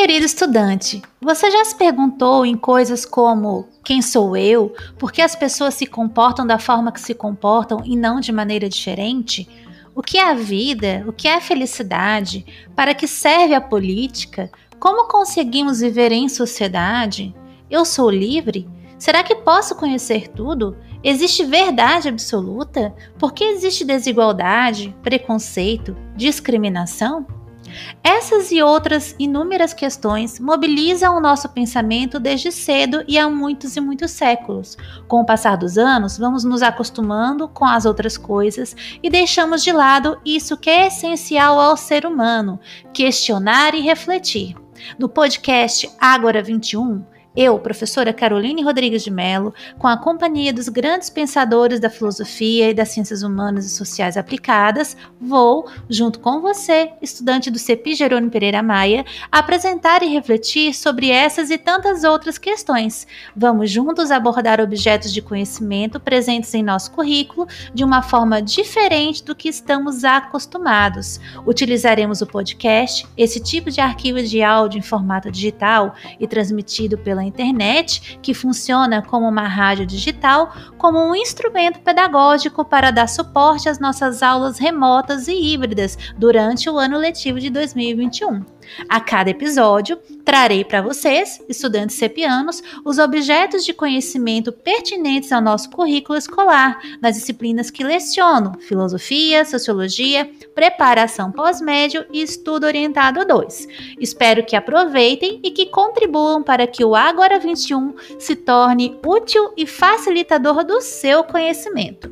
Querido estudante, você já se perguntou em coisas como quem sou eu? Por que as pessoas se comportam da forma que se comportam e não de maneira diferente? O que é a vida? O que é a felicidade? Para que serve a política? Como conseguimos viver em sociedade? Eu sou livre? Será que posso conhecer tudo? Existe verdade absoluta? Por que existe desigualdade, preconceito, discriminação? Essas e outras inúmeras questões mobilizam o nosso pensamento desde cedo e há muitos e muitos séculos. Com o passar dos anos, vamos nos acostumando com as outras coisas e deixamos de lado isso que é essencial ao ser humano: questionar e refletir. No podcast Ágora 21, eu, professora Caroline Rodrigues de Mello, com a companhia dos grandes pensadores da filosofia e das ciências humanas e sociais aplicadas, vou, junto com você, estudante do CEPI Jerônimo Pereira Maia, apresentar e refletir sobre essas e tantas outras questões. Vamos juntos abordar objetos de conhecimento presentes em nosso currículo de uma forma diferente do que estamos acostumados. Utilizaremos o podcast, esse tipo de arquivo de áudio em formato digital e transmitido pela pela internet, que funciona como uma rádio digital, como um instrumento pedagógico para dar suporte às nossas aulas remotas e híbridas durante o ano letivo de 2021. A cada episódio, trarei para vocês, estudantes cepianos, os objetos de conhecimento pertinentes ao nosso currículo escolar, nas disciplinas que leciono: filosofia, sociologia, preparação pós-médio e estudo orientado 2. Espero que aproveitem e que contribuam para que o Agora 21 se torne útil e facilitador do seu conhecimento.